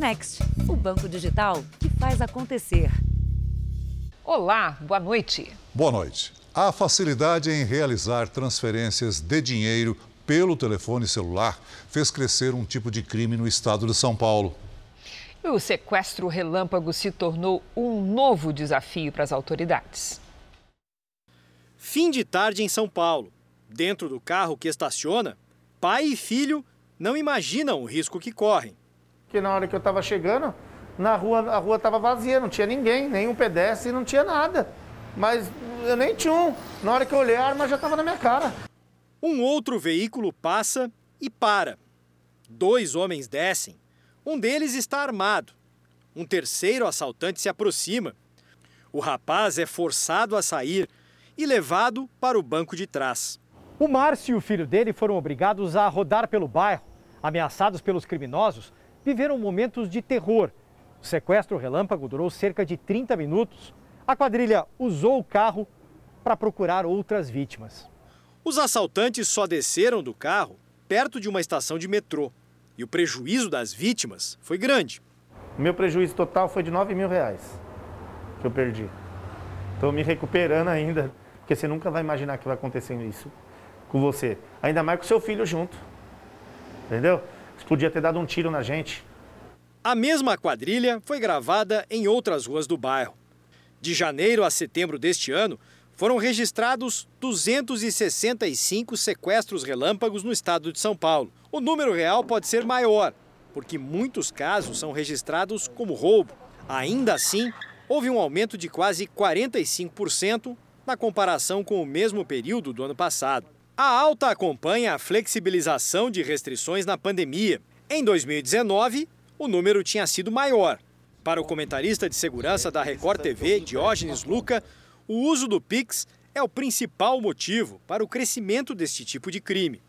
Next, o banco digital que faz acontecer. Olá, boa noite. Boa noite. A facilidade em realizar transferências de dinheiro pelo telefone celular fez crescer um tipo de crime no estado de São Paulo. O sequestro relâmpago se tornou um novo desafio para as autoridades. Fim de tarde em São Paulo. Dentro do carro que estaciona, pai e filho não imaginam o risco que correm. Que na hora que eu estava chegando, na rua, a rua estava vazia, não tinha ninguém, nenhum pedestre, não tinha nada. Mas eu nem tinha um. Na hora que eu olhei, a arma já estava na minha cara. Um outro veículo passa e para. Dois homens descem. Um deles está armado. Um terceiro assaltante se aproxima. O rapaz é forçado a sair e levado para o banco de trás. O Márcio e o filho dele foram obrigados a rodar pelo bairro. Ameaçados pelos criminosos, viveram momentos de terror. O sequestro relâmpago durou cerca de 30 minutos. A quadrilha usou o carro para procurar outras vítimas. Os assaltantes só desceram do carro perto de uma estação de metrô. E o prejuízo das vítimas foi grande. Meu prejuízo total foi de 9 mil reais que eu perdi. Estou me recuperando ainda, porque você nunca vai imaginar que vai acontecer isso com você. Ainda mais com seu filho junto. Entendeu? Podia ter dado um tiro na gente. A mesma quadrilha foi gravada em outras ruas do bairro. De janeiro a setembro deste ano, foram registrados 265 sequestros relâmpagos no estado de São Paulo. O número real pode ser maior, porque muitos casos são registrados como roubo. Ainda assim, houve um aumento de quase 45% na comparação com o mesmo período do ano passado. A alta acompanha a flexibilização de restrições na pandemia. Em 2019, o número tinha sido maior. Para o comentarista de segurança da Record TV, Diógenes Luca, o uso do Pix é o principal motivo para o crescimento deste tipo de crime.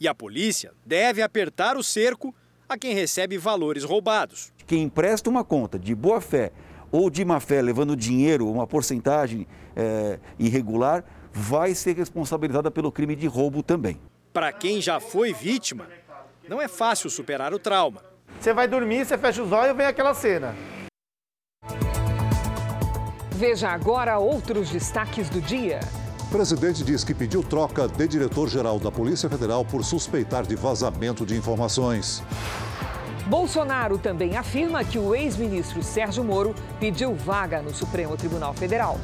E a polícia deve apertar o cerco a quem recebe valores roubados. Quem empresta uma conta de boa fé ou de má fé, levando dinheiro, uma porcentagem é, irregular, vai ser responsabilizada pelo crime de roubo também. Para quem já foi vítima, não é fácil superar o trauma. Você vai dormir, você fecha os olhos e vem aquela cena. Veja agora outros destaques do dia. O presidente diz que pediu troca de diretor-geral da Polícia Federal por suspeitar de vazamento de informações. Bolsonaro também afirma que o ex-ministro Sérgio Moro pediu vaga no Supremo Tribunal Federal.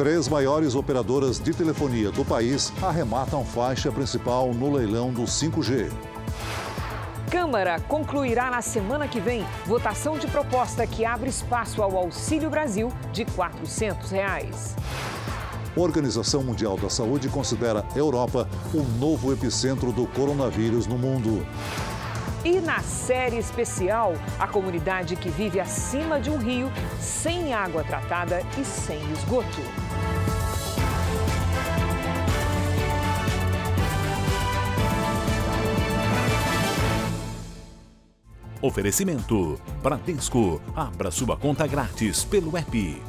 Três maiores operadoras de telefonia do país arrematam faixa principal no leilão do 5G. Câmara concluirá na semana que vem votação de proposta que abre espaço ao Auxílio Brasil de 400 reais. A Organização Mundial da Saúde considera a Europa o novo epicentro do coronavírus no mundo. E na série especial, a comunidade que vive acima de um rio, sem água tratada e sem esgoto. Oferecimento: Bradesco. Abra sua conta grátis pelo app.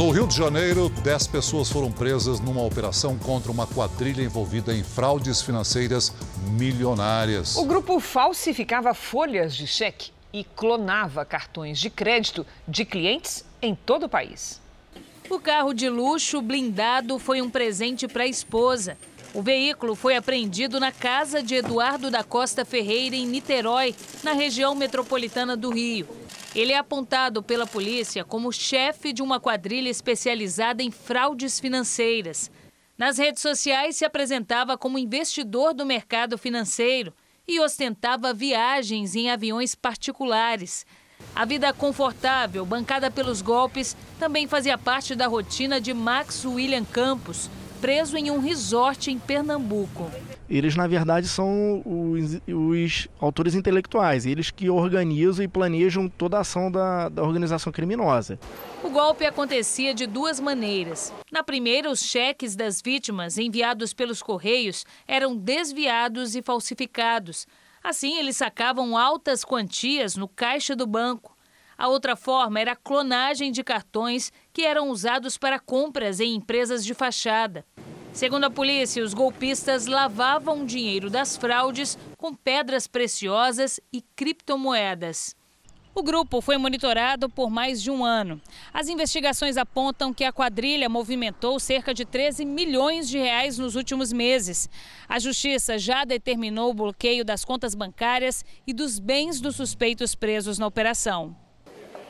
No Rio de Janeiro, 10 pessoas foram presas numa operação contra uma quadrilha envolvida em fraudes financeiras milionárias. O grupo falsificava folhas de cheque e clonava cartões de crédito de clientes em todo o país. O carro de luxo blindado foi um presente para a esposa. O veículo foi apreendido na casa de Eduardo da Costa Ferreira, em Niterói, na região metropolitana do Rio. Ele é apontado pela polícia como chefe de uma quadrilha especializada em fraudes financeiras. Nas redes sociais se apresentava como investidor do mercado financeiro e ostentava viagens em aviões particulares. A vida confortável, bancada pelos golpes, também fazia parte da rotina de Max William Campos, preso em um resort em Pernambuco. Eles, na verdade, são os, os autores intelectuais, eles que organizam e planejam toda a ação da, da organização criminosa. O golpe acontecia de duas maneiras. Na primeira, os cheques das vítimas enviados pelos Correios eram desviados e falsificados. Assim, eles sacavam altas quantias no caixa do banco. A outra forma era a clonagem de cartões que eram usados para compras em empresas de fachada. Segundo a polícia, os golpistas lavavam dinheiro das fraudes com pedras preciosas e criptomoedas. O grupo foi monitorado por mais de um ano. As investigações apontam que a quadrilha movimentou cerca de 13 milhões de reais nos últimos meses. A justiça já determinou o bloqueio das contas bancárias e dos bens dos suspeitos presos na operação.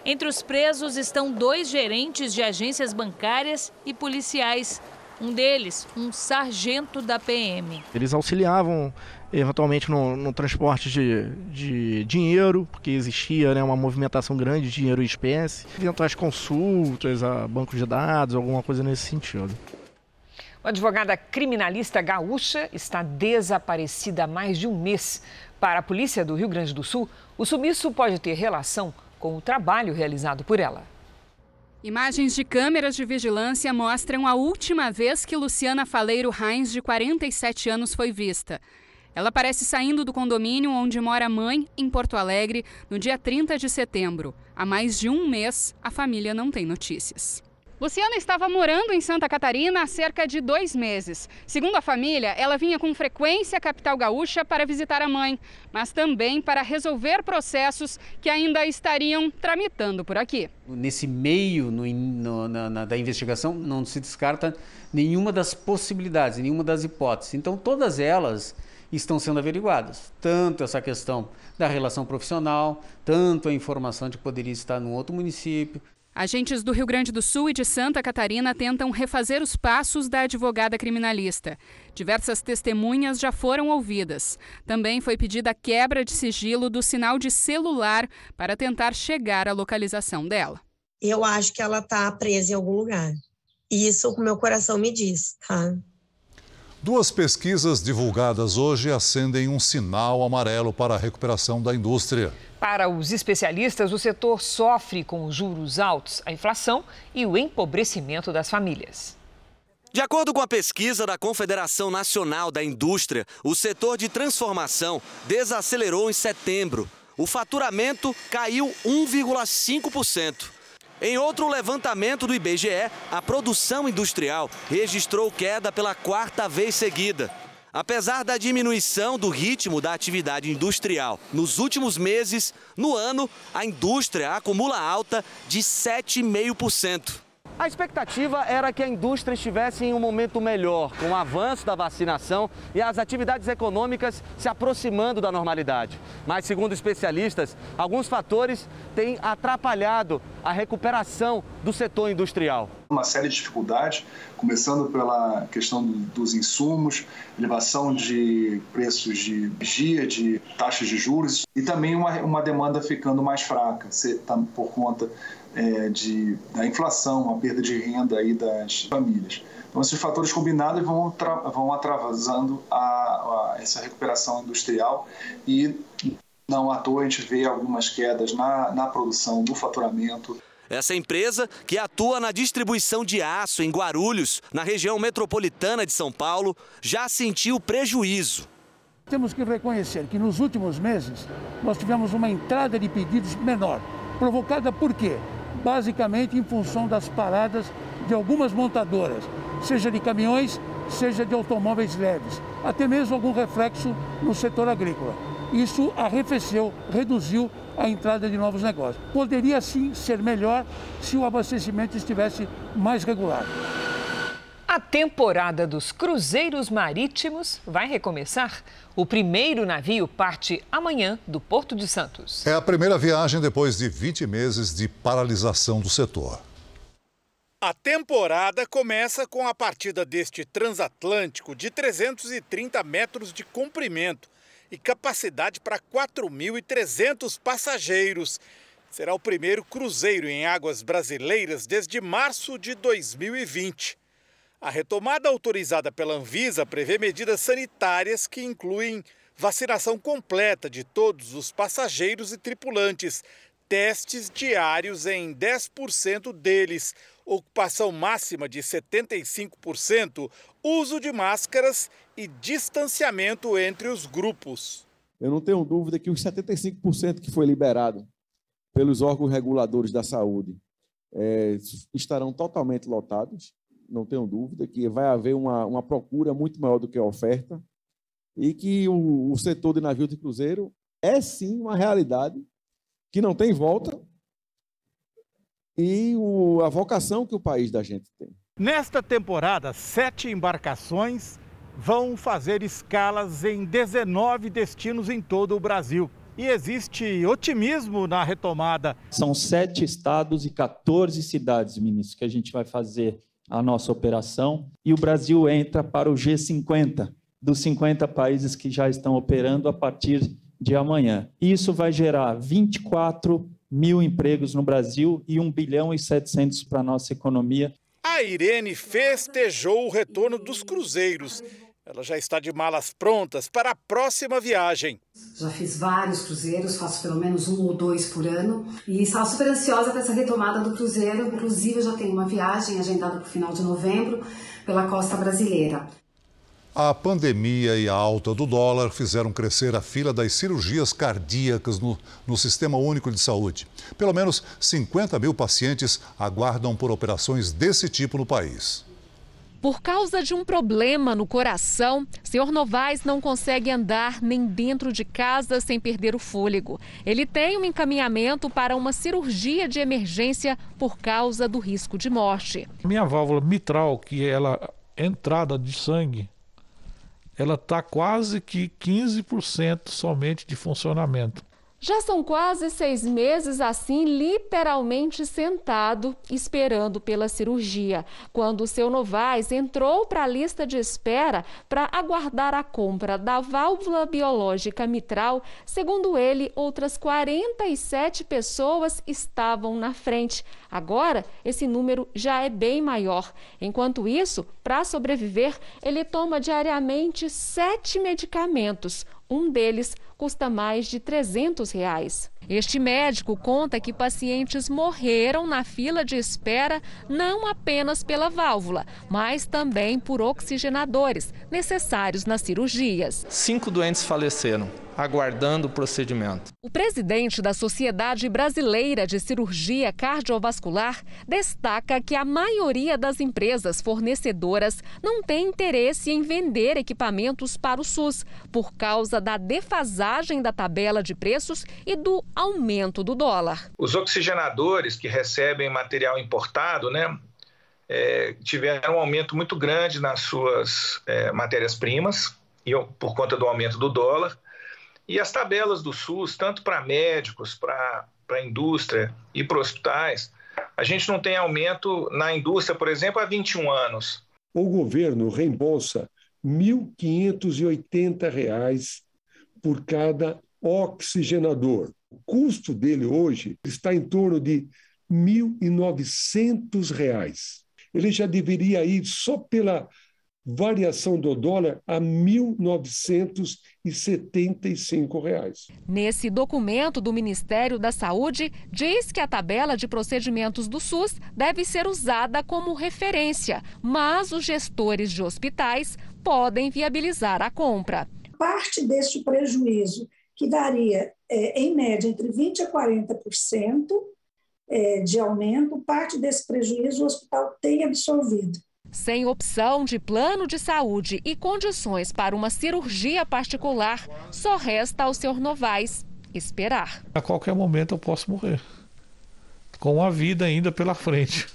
Entre os presos estão dois gerentes de agências bancárias e policiais. Um deles, um sargento da PM. Eles auxiliavam eventualmente no, no transporte de, de, dinheiro, porque existia né, uma movimentação grande de dinheiro em espécie, eventuais consultas a bancos de dados, alguma coisa nesse sentido. Uma advogada criminalista gaúcha está desaparecida há mais de um mês. Para a polícia do Rio Grande do Sul, o sumiço pode ter relação com o trabalho realizado por ela. Imagens de câmeras de vigilância mostram a última vez que Luciana Faleiro Reins, de 47 anos, foi vista. Ela aparece saindo do condomínio onde mora a mãe, em Porto Alegre, no dia 30 de setembro. Há mais de um mês, a família não tem notícias. Luciana estava morando em Santa Catarina há cerca de dois meses. Segundo a família, ela vinha com frequência à capital gaúcha para visitar a mãe, mas também para resolver processos que ainda estariam tramitando por aqui. Nesse meio no, no, na, na, da investigação, não se descarta nenhuma das possibilidades, nenhuma das hipóteses. Então, todas elas estão sendo averiguadas. Tanto essa questão da relação profissional, tanto a informação de que poderia estar num outro município. Agentes do Rio Grande do Sul e de Santa Catarina tentam refazer os passos da advogada criminalista. Diversas testemunhas já foram ouvidas. Também foi pedida a quebra de sigilo do sinal de celular para tentar chegar à localização dela. Eu acho que ela está presa em algum lugar. Isso o meu coração me diz, tá? Duas pesquisas divulgadas hoje acendem um sinal amarelo para a recuperação da indústria. Para os especialistas, o setor sofre com os juros altos, a inflação e o empobrecimento das famílias. De acordo com a pesquisa da Confederação Nacional da Indústria, o setor de transformação desacelerou em setembro. O faturamento caiu 1,5%. Em outro levantamento do IBGE, a produção industrial registrou queda pela quarta vez seguida. Apesar da diminuição do ritmo da atividade industrial nos últimos meses, no ano, a indústria acumula alta de 7,5%. A expectativa era que a indústria estivesse em um momento melhor, com o avanço da vacinação e as atividades econômicas se aproximando da normalidade. Mas, segundo especialistas, alguns fatores têm atrapalhado a recuperação do setor industrial. Uma série de dificuldades, começando pela questão dos insumos, elevação de preços de energia, de taxas de juros e também uma, uma demanda ficando mais fraca, tá por conta é, de, da inflação, a perda de renda aí das famílias. Então, esses fatores combinados vão, vão atrasando a, a, essa recuperação industrial e não à toa a gente vê algumas quedas na, na produção, no faturamento. Essa empresa, que atua na distribuição de aço em Guarulhos, na região metropolitana de São Paulo, já sentiu prejuízo. Temos que reconhecer que nos últimos meses nós tivemos uma entrada de pedidos menor. Provocada por quê? basicamente em função das paradas de algumas montadoras, seja de caminhões, seja de automóveis leves, até mesmo algum reflexo no setor agrícola. Isso arrefeceu, reduziu a entrada de novos negócios. Poderia sim ser melhor se o abastecimento estivesse mais regular. A temporada dos cruzeiros marítimos vai recomeçar. O primeiro navio parte amanhã do Porto de Santos. É a primeira viagem depois de 20 meses de paralisação do setor. A temporada começa com a partida deste transatlântico de 330 metros de comprimento e capacidade para 4.300 passageiros. Será o primeiro cruzeiro em águas brasileiras desde março de 2020. A retomada autorizada pela Anvisa prevê medidas sanitárias que incluem vacinação completa de todos os passageiros e tripulantes, testes diários em 10% deles, ocupação máxima de 75%, uso de máscaras e distanciamento entre os grupos. Eu não tenho dúvida que os 75% que foi liberado pelos órgãos reguladores da saúde é, estarão totalmente lotados não tenho dúvida, que vai haver uma, uma procura muito maior do que a oferta e que o, o setor de navio de cruzeiro é sim uma realidade que não tem volta e o, a vocação que o país da gente tem. Nesta temporada, sete embarcações vão fazer escalas em 19 destinos em todo o Brasil. E existe otimismo na retomada. São sete estados e 14 cidades, ministro, que a gente vai fazer a nossa operação. E o Brasil entra para o G50, dos 50 países que já estão operando a partir de amanhã. Isso vai gerar 24 mil empregos no Brasil e 1 bilhão e 700 para a nossa economia. A Irene festejou o retorno dos cruzeiros. Ela já está de malas prontas para a próxima viagem. Já fiz vários cruzeiros, faço pelo menos um ou dois por ano e estava super ansiosa para essa retomada do cruzeiro. Inclusive, eu já tenho uma viagem agendada para o final de novembro pela costa brasileira. A pandemia e a alta do dólar fizeram crescer a fila das cirurgias cardíacas no, no, Sistema Único de Saúde. Pelo menos 50 mil pacientes aguardam por operações desse tipo no país. Por causa de um problema no coração, senhor Novaes não consegue andar nem dentro de casa sem perder o fôlego. Ele tem um encaminhamento para uma cirurgia de emergência por causa do risco de morte. Minha válvula mitral, que ela entrada de sangue ela está quase que 15% somente de funcionamento. Já são quase seis meses assim, literalmente sentado, esperando pela cirurgia. Quando o seu Novaes entrou para a lista de espera para aguardar a compra da válvula biológica mitral, segundo ele, outras 47 pessoas estavam na frente. Agora, esse número já é bem maior. Enquanto isso, para sobreviver, ele toma diariamente sete medicamentos. Um deles custa mais de 300 reais. Este médico conta que pacientes morreram na fila de espera não apenas pela válvula, mas também por oxigenadores necessários nas cirurgias. Cinco doentes faleceram aguardando o procedimento. O presidente da Sociedade Brasileira de Cirurgia Cardiovascular destaca que a maioria das empresas fornecedoras não tem interesse em vender equipamentos para o SUS por causa da defasagem da tabela de preços e do aumento do dólar. Os oxigenadores que recebem material importado, né, é, tiveram um aumento muito grande nas suas é, matérias-primas e por conta do aumento do dólar. E as tabelas do SUS, tanto para médicos, para a indústria e para hospitais, a gente não tem aumento na indústria, por exemplo, há 21 anos. O governo reembolsa R$ 1.580 por cada oxigenador. O custo dele hoje está em torno de R$ 1.900. Ele já deveria ir só pela variação do dólar a 1.975 reais. Nesse documento do Ministério da Saúde, diz que a tabela de procedimentos do SUS deve ser usada como referência, mas os gestores de hospitais podem viabilizar a compra. Parte deste prejuízo, que daria, é, em média, entre 20% a 40% é, de aumento, parte desse prejuízo o hospital tem absorvido. Sem opção de plano de saúde e condições para uma cirurgia particular, só resta ao Sr. Novaes esperar. A qualquer momento eu posso morrer, com a vida ainda pela frente.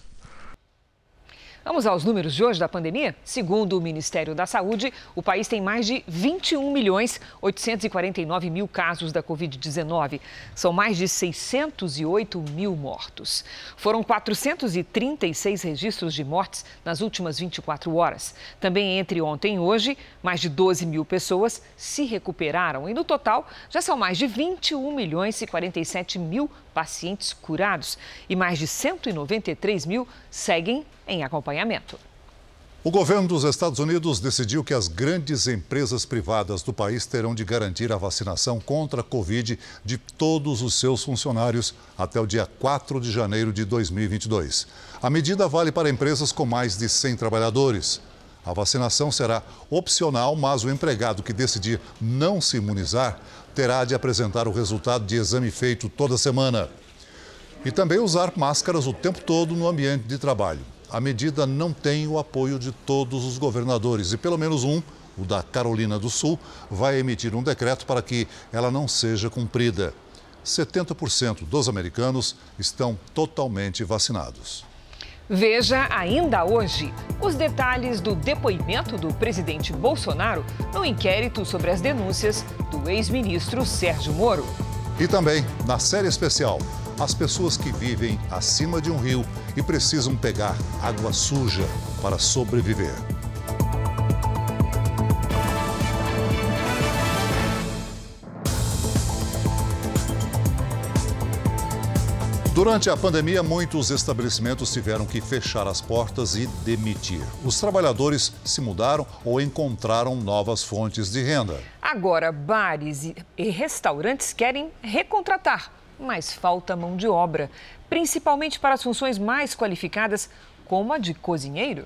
Vamos aos números de hoje da pandemia? Segundo o Ministério da Saúde, o país tem mais de 21 milhões 849 mil casos da Covid-19. São mais de 608 mil mortos. Foram 436 registros de mortes nas últimas 24 horas. Também entre ontem e hoje, mais de 12 mil pessoas se recuperaram. E no total, já são mais de 21 milhões e 47 mil pacientes curados e mais de 193 mil seguem em acompanhamento. O governo dos Estados Unidos decidiu que as grandes empresas privadas do país terão de garantir a vacinação contra a Covid de todos os seus funcionários até o dia 4 de janeiro de 2022. A medida vale para empresas com mais de 100 trabalhadores. A vacinação será opcional, mas o empregado que decidir não se imunizar terá de apresentar o resultado de exame feito toda semana. E também usar máscaras o tempo todo no ambiente de trabalho. A medida não tem o apoio de todos os governadores e pelo menos um, o da Carolina do Sul, vai emitir um decreto para que ela não seja cumprida. 70% dos americanos estão totalmente vacinados. Veja ainda hoje os detalhes do depoimento do presidente Bolsonaro no inquérito sobre as denúncias do ex-ministro Sérgio Moro. E também, na série especial, as pessoas que vivem acima de um rio e precisam pegar água suja para sobreviver. Durante a pandemia, muitos estabelecimentos tiveram que fechar as portas e demitir. Os trabalhadores se mudaram ou encontraram novas fontes de renda. Agora, bares e restaurantes querem recontratar, mas falta mão de obra, principalmente para as funções mais qualificadas, como a de cozinheiro.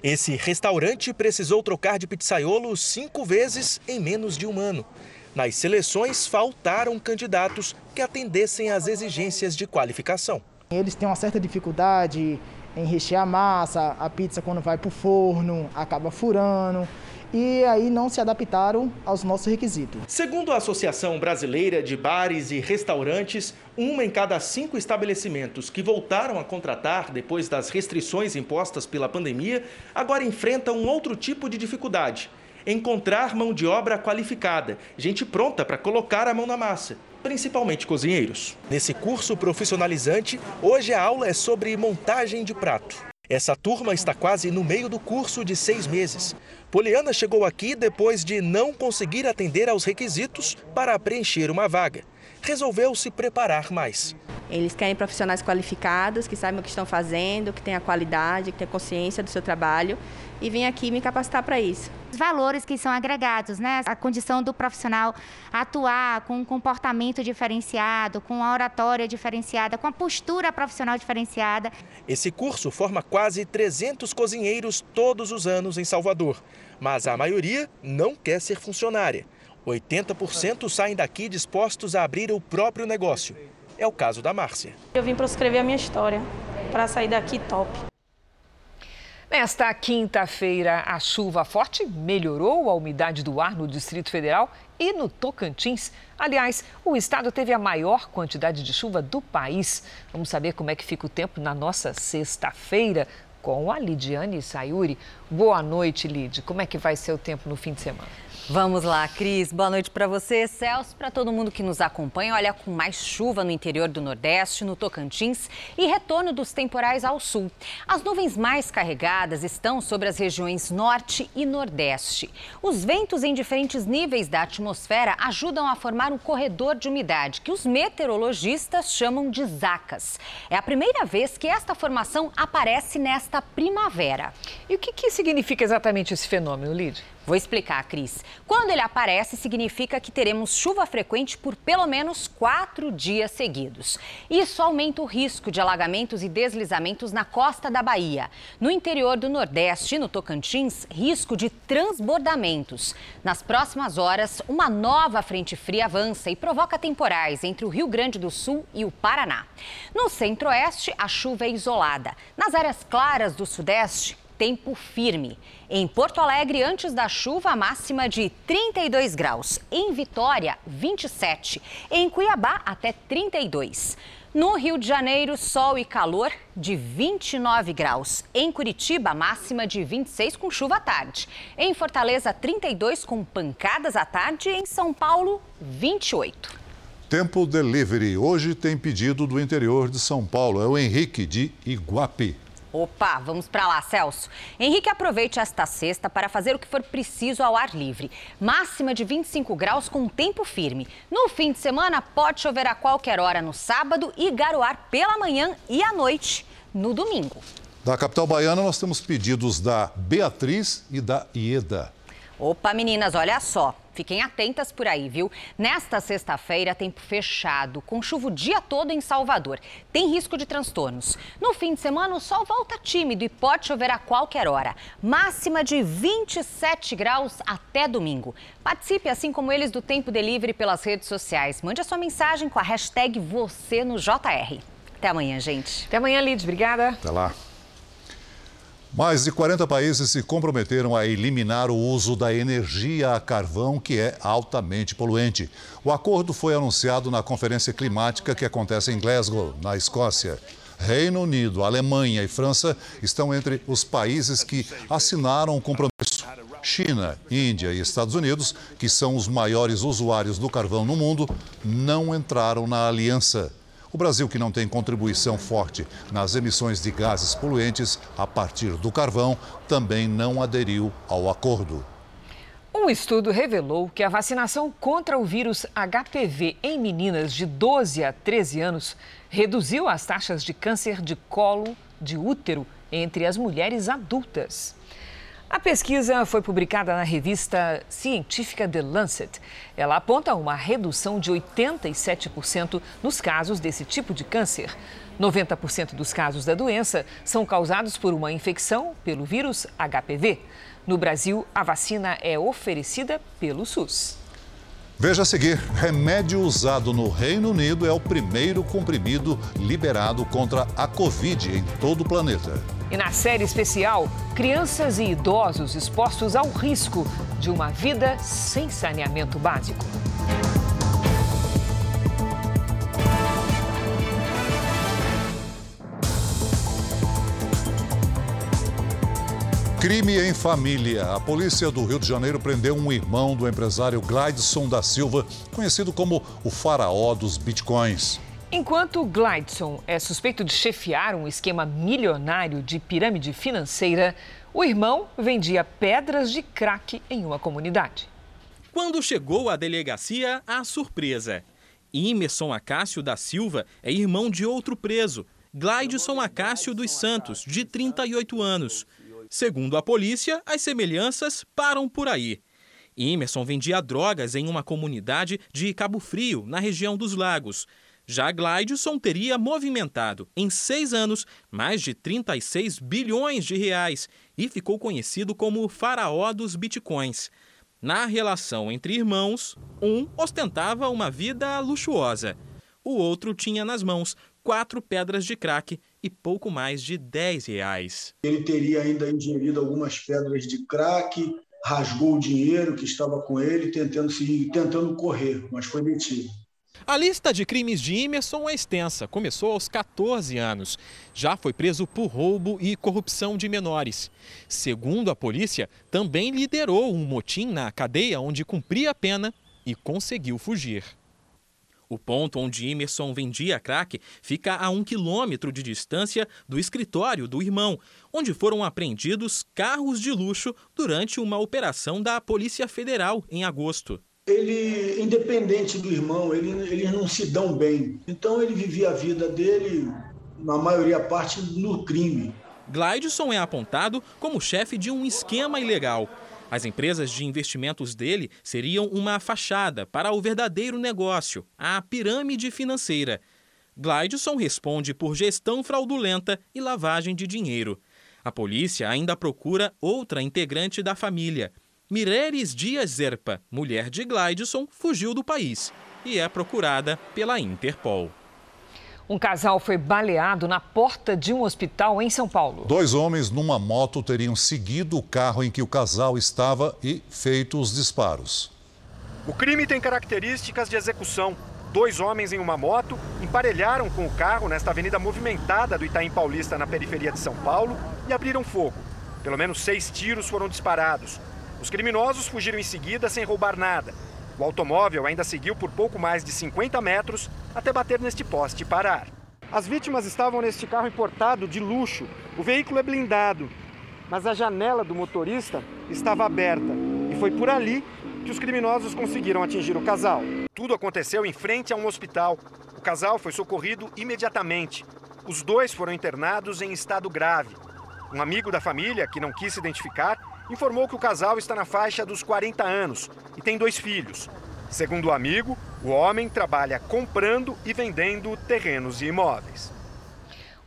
Esse restaurante precisou trocar de pizzaiolo cinco vezes em menos de um ano. Nas seleções, faltaram candidatos que atendessem às exigências de qualificação. Eles têm uma certa dificuldade em rechear a massa, a pizza quando vai para o forno acaba furando e aí não se adaptaram aos nossos requisitos. Segundo a Associação Brasileira de Bares e Restaurantes, uma em cada cinco estabelecimentos que voltaram a contratar depois das restrições impostas pela pandemia agora enfrentam um outro tipo de dificuldade encontrar mão de obra qualificada, gente pronta para colocar a mão na massa, principalmente cozinheiros. Nesse curso profissionalizante, hoje a aula é sobre montagem de prato. Essa turma está quase no meio do curso de seis meses. Poliana chegou aqui depois de não conseguir atender aos requisitos para preencher uma vaga. Resolveu se preparar mais. Eles querem profissionais qualificados, que saibam o que estão fazendo, que tenham qualidade, que tenham consciência do seu trabalho e vim aqui me capacitar para isso. Os valores que são agregados, né? A condição do profissional atuar com um comportamento diferenciado, com a oratória diferenciada, com a postura profissional diferenciada. Esse curso forma quase 300 cozinheiros todos os anos em Salvador, mas a maioria não quer ser funcionária. 80% saem daqui dispostos a abrir o próprio negócio. É o caso da Márcia. Eu vim para escrever a minha história, para sair daqui top. Nesta quinta-feira, a chuva forte melhorou a umidade do ar no Distrito Federal e no Tocantins. Aliás, o estado teve a maior quantidade de chuva do país. Vamos saber como é que fica o tempo na nossa sexta-feira com a Lidiane Sayuri. Boa noite, Lid. Como é que vai ser o tempo no fim de semana? Vamos lá, Cris. Boa noite para você, Celso, para todo mundo que nos acompanha. Olha, com mais chuva no interior do Nordeste, no Tocantins e retorno dos temporais ao sul. As nuvens mais carregadas estão sobre as regiões Norte e Nordeste. Os ventos em diferentes níveis da atmosfera ajudam a formar um corredor de umidade que os meteorologistas chamam de zacas. É a primeira vez que esta formação aparece nesta primavera. E o que, que significa exatamente esse fenômeno, Lid? Vou explicar, Cris. Quando ele aparece, significa que teremos chuva frequente por pelo menos quatro dias seguidos. Isso aumenta o risco de alagamentos e deslizamentos na costa da Bahia. No interior do Nordeste e no Tocantins, risco de transbordamentos. Nas próximas horas, uma nova frente fria avança e provoca temporais entre o Rio Grande do Sul e o Paraná. No centro-oeste, a chuva é isolada. Nas áreas claras do Sudeste, tempo firme. Em Porto Alegre, antes da chuva, a máxima de 32 graus. Em Vitória, 27. Em Cuiabá, até 32. No Rio de Janeiro, sol e calor de 29 graus. Em Curitiba, máxima de 26 com chuva à tarde. Em Fortaleza, 32 com pancadas à tarde. Em São Paulo, 28. Tempo Delivery. Hoje tem pedido do interior de São Paulo. É o Henrique de Iguape. Opa, vamos para lá, Celso. Henrique, aproveite esta sexta para fazer o que for preciso ao ar livre. Máxima de 25 graus com tempo firme. No fim de semana, pode chover a qualquer hora no sábado e garoar pela manhã e à noite no domingo. Da capital baiana, nós temos pedidos da Beatriz e da Ieda. Opa, meninas, olha só. Fiquem atentas por aí, viu? Nesta sexta-feira, tempo fechado, com chuva o dia todo em Salvador. Tem risco de transtornos. No fim de semana, o sol volta tímido e pode chover a qualquer hora. Máxima de 27 graus até domingo. Participe, assim como eles, do Tempo Delivery pelas redes sociais. Mande a sua mensagem com a hashtag você no JR. Até amanhã, gente. Até amanhã, Lides. Obrigada. Até lá. Mais de 40 países se comprometeram a eliminar o uso da energia a carvão, que é altamente poluente. O acordo foi anunciado na Conferência Climática que acontece em Glasgow, na Escócia. Reino Unido, Alemanha e França estão entre os países que assinaram o compromisso. China, Índia e Estados Unidos, que são os maiores usuários do carvão no mundo, não entraram na aliança. O Brasil, que não tem contribuição forte nas emissões de gases poluentes a partir do carvão, também não aderiu ao acordo. Um estudo revelou que a vacinação contra o vírus HPV em meninas de 12 a 13 anos reduziu as taxas de câncer de colo de útero entre as mulheres adultas. A pesquisa foi publicada na revista científica The Lancet. Ela aponta uma redução de 87% nos casos desse tipo de câncer. 90% dos casos da doença são causados por uma infecção pelo vírus HPV. No Brasil, a vacina é oferecida pelo SUS. Veja a seguir: remédio usado no Reino Unido é o primeiro comprimido liberado contra a Covid em todo o planeta. E na série especial, crianças e idosos expostos ao risco de uma vida sem saneamento básico. Crime em família. A polícia do Rio de Janeiro prendeu um irmão do empresário Glideson da Silva, conhecido como o faraó dos bitcoins. Enquanto Glideson é suspeito de chefiar um esquema milionário de pirâmide financeira, o irmão vendia pedras de crack em uma comunidade. Quando chegou à delegacia, a surpresa. Imerson Acácio da Silva é irmão de outro preso, Glideson Acácio dos Santos, de 38 anos. Segundo a polícia, as semelhanças param por aí. Emerson vendia drogas em uma comunidade de Cabo Frio, na região dos Lagos. Já Glideson teria movimentado, em seis anos, mais de 36 bilhões de reais e ficou conhecido como o faraó dos bitcoins. Na relação entre irmãos, um ostentava uma vida luxuosa. O outro tinha nas mãos quatro pedras de crack e pouco mais de 10 reais. Ele teria ainda ingerido algumas pedras de crack, rasgou o dinheiro que estava com ele, tentando, se, tentando correr, mas foi detido. A lista de crimes de Emerson é extensa. Começou aos 14 anos. Já foi preso por roubo e corrupção de menores. Segundo a polícia, também liderou um motim na cadeia onde cumpria a pena e conseguiu fugir. O ponto onde Emerson vendia crack fica a um quilômetro de distância do escritório do irmão, onde foram apreendidos carros de luxo durante uma operação da Polícia Federal em agosto. Ele, independente do irmão, ele, eles não se dão bem. Então ele vivia a vida dele, na maioria parte, no crime. Glideson é apontado como chefe de um esquema ilegal. As empresas de investimentos dele seriam uma fachada para o verdadeiro negócio, a pirâmide financeira. Glideson responde por gestão fraudulenta e lavagem de dinheiro. A polícia ainda procura outra integrante da família. Mireles Dias Zerpa, mulher de Glideson, fugiu do país e é procurada pela Interpol. Um casal foi baleado na porta de um hospital em São Paulo. Dois homens numa moto teriam seguido o carro em que o casal estava e feito os disparos. O crime tem características de execução. Dois homens em uma moto emparelharam com o carro nesta avenida movimentada do Itaim Paulista, na periferia de São Paulo, e abriram fogo. Pelo menos seis tiros foram disparados. Os criminosos fugiram em seguida sem roubar nada o automóvel ainda seguiu por pouco mais de 50 metros até bater neste poste e parar. As vítimas estavam neste carro importado de luxo. O veículo é blindado, mas a janela do motorista estava aberta e foi por ali que os criminosos conseguiram atingir o casal. Tudo aconteceu em frente a um hospital. O casal foi socorrido imediatamente. Os dois foram internados em estado grave. Um amigo da família, que não quis se identificar, informou que o casal está na faixa dos 40 anos e tem dois filhos. Segundo o amigo, o homem trabalha comprando e vendendo terrenos e imóveis.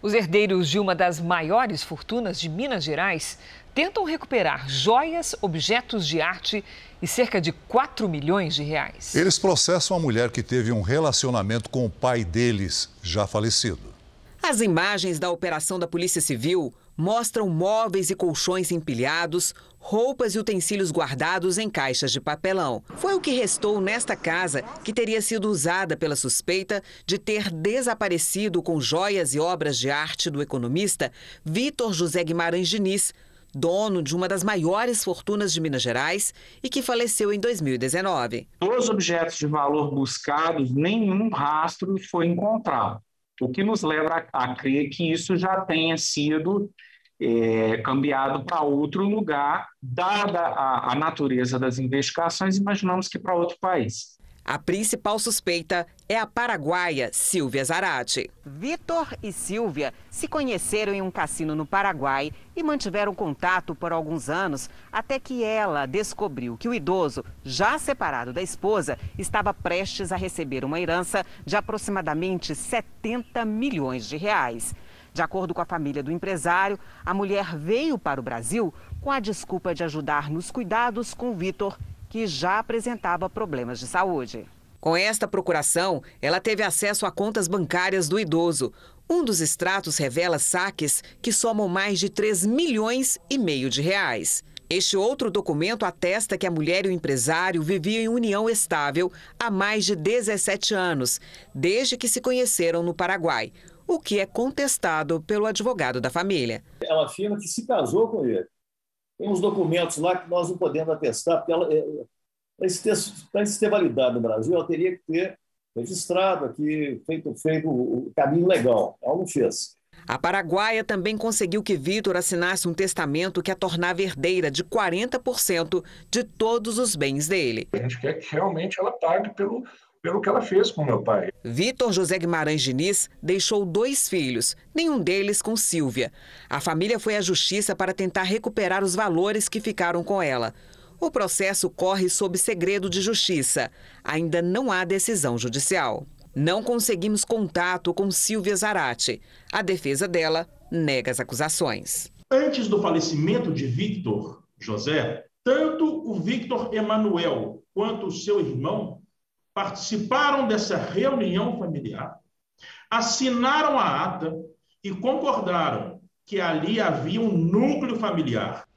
Os herdeiros de uma das maiores fortunas de Minas Gerais tentam recuperar joias, objetos de arte e cerca de 4 milhões de reais. Eles processam a mulher que teve um relacionamento com o pai deles, já falecido. As imagens da operação da Polícia Civil mostram móveis e colchões empilhados, roupas e utensílios guardados em caixas de papelão. Foi o que restou nesta casa que teria sido usada pela suspeita de ter desaparecido com joias e obras de arte do economista Vitor José Guimarães Diniz, dono de uma das maiores fortunas de Minas Gerais e que faleceu em 2019. Dos objetos de valor buscados, nenhum rastro foi encontrado, o que nos leva a, a crer que isso já tenha sido é, cambiado para outro lugar, dada a, a natureza das investigações, imaginamos que para outro país. A principal suspeita é a paraguaia Silvia Zarate. Vitor e Silvia se conheceram em um cassino no Paraguai e mantiveram contato por alguns anos até que ela descobriu que o idoso, já separado da esposa, estava prestes a receber uma herança de aproximadamente 70 milhões de reais. De acordo com a família do empresário, a mulher veio para o Brasil com a desculpa de ajudar nos cuidados com Vitor que já apresentava problemas de saúde. Com esta procuração, ela teve acesso a contas bancárias do idoso. Um dos extratos revela saques que somam mais de 3 milhões e meio de reais. Este outro documento atesta que a mulher e o empresário viviam em união estável há mais de 17 anos, desde que se conheceram no Paraguai, o que é contestado pelo advogado da família. Ela afirma que se casou com ele. Tem uns documentos lá que nós não podemos atestar, porque ela, é, para isso, ter, para isso ter validade no Brasil, ela teria que ter registrado aqui, feito, feito o caminho legal. Ela não fez. A paraguaia também conseguiu que Vitor assinasse um testamento que a tornava herdeira de 40% de todos os bens dele. A gente quer que realmente ela pague pelo, pelo que ela fez com meu pai. Vitor José Guimarães Diniz deixou dois filhos, nenhum deles com Silvia. A família foi à justiça para tentar recuperar os valores que ficaram com ela. O processo corre sob segredo de justiça. Ainda não há decisão judicial. Não conseguimos contato com Silvia Zarate. A defesa dela nega as acusações. Antes do falecimento de Victor José, tanto o Victor Emanuel quanto o seu irmão participaram dessa reunião familiar, assinaram a ata e concordaram que ali havia um núcleo familiar.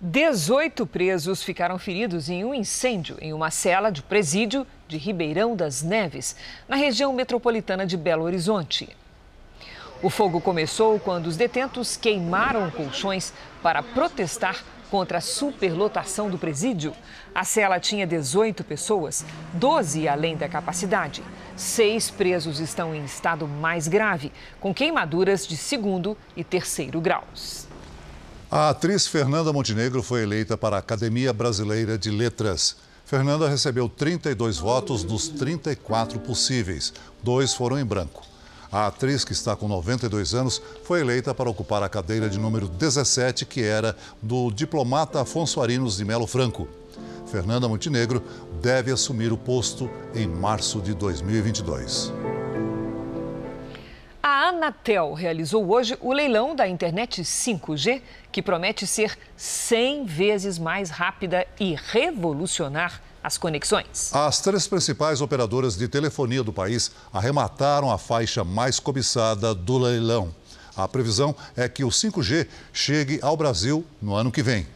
18 presos ficaram feridos em um incêndio em uma cela de presídio de Ribeirão das Neves, na região metropolitana de Belo Horizonte. O fogo começou quando os detentos queimaram colchões para protestar contra a superlotação do presídio. A cela tinha 18 pessoas, 12 além da capacidade. Seis presos estão em estado mais grave, com queimaduras de segundo e terceiro graus. A atriz Fernanda Montenegro foi eleita para a Academia Brasileira de Letras. Fernanda recebeu 32 votos dos 34 possíveis, dois foram em branco. A atriz, que está com 92 anos, foi eleita para ocupar a cadeira de número 17, que era do diplomata Afonso Arinos de Melo Franco. Fernanda Montenegro deve assumir o posto em março de 2022. A Anatel realizou hoje o leilão da internet 5G, que promete ser 100 vezes mais rápida e revolucionar as conexões. As três principais operadoras de telefonia do país arremataram a faixa mais cobiçada do leilão. A previsão é que o 5G chegue ao Brasil no ano que vem.